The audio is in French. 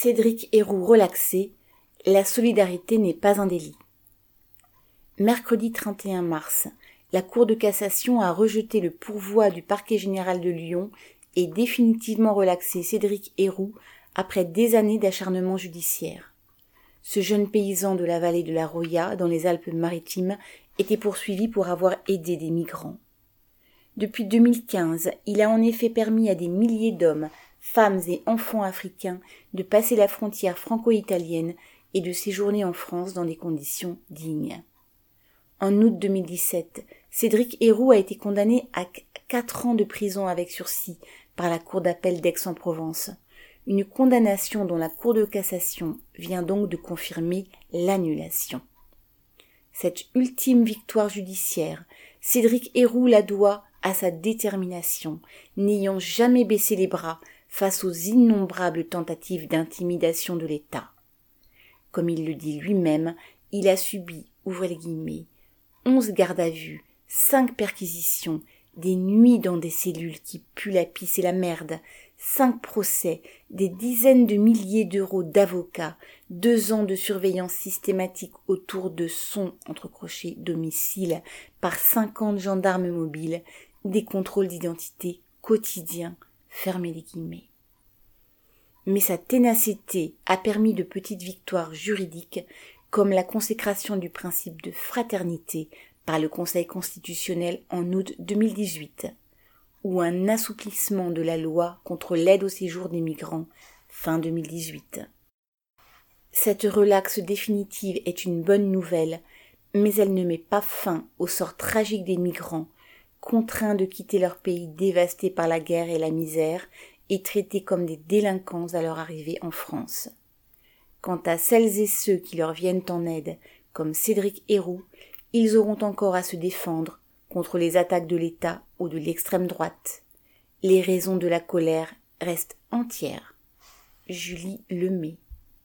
Cédric Héroux relaxé, la solidarité n'est pas un délit. Mercredi 31 mars, la Cour de cassation a rejeté le pourvoi du parquet général de Lyon et définitivement relaxé Cédric Héroux après des années d'acharnement judiciaire. Ce jeune paysan de la vallée de la Roya, dans les Alpes-Maritimes, était poursuivi pour avoir aidé des migrants. Depuis 2015, il a en effet permis à des milliers d'hommes, femmes et enfants africains de passer la frontière franco-italienne et de séjourner en France dans des conditions dignes. En août 2017, Cédric Héroux a été condamné à quatre ans de prison avec sursis par la Cour d'appel d'Aix-en-Provence. Une condamnation dont la Cour de cassation vient donc de confirmer l'annulation. Cette ultime victoire judiciaire, Cédric Héroux la doit à sa détermination, n'ayant jamais baissé les bras face aux innombrables tentatives d'intimidation de l'État. Comme il le dit lui-même, il a subi, ouvrez les guillemets, onze gardes à vue, cinq perquisitions, des nuits dans des cellules qui puent la pisse et la merde, cinq procès, des dizaines de milliers d'euros d'avocats, deux ans de surveillance systématique autour de son entrecroché domicile par cinquante gendarmes mobiles, des contrôles d'identité quotidiens, fermez les guillemets. Mais sa ténacité a permis de petites victoires juridiques comme la consécration du principe de fraternité par le Conseil constitutionnel en août 2018, ou un assouplissement de la loi contre l'aide au séjour des migrants fin 2018. Cette relaxe définitive est une bonne nouvelle, mais elle ne met pas fin au sort tragique des migrants, contraints de quitter leur pays dévasté par la guerre et la misère et traités comme des délinquants à leur arrivée en France. Quant à celles et ceux qui leur viennent en aide, comme Cédric Héroux, ils auront encore à se défendre contre les attaques de l'État ou de l'extrême droite. Les raisons de la colère restent entières. Julie Lemay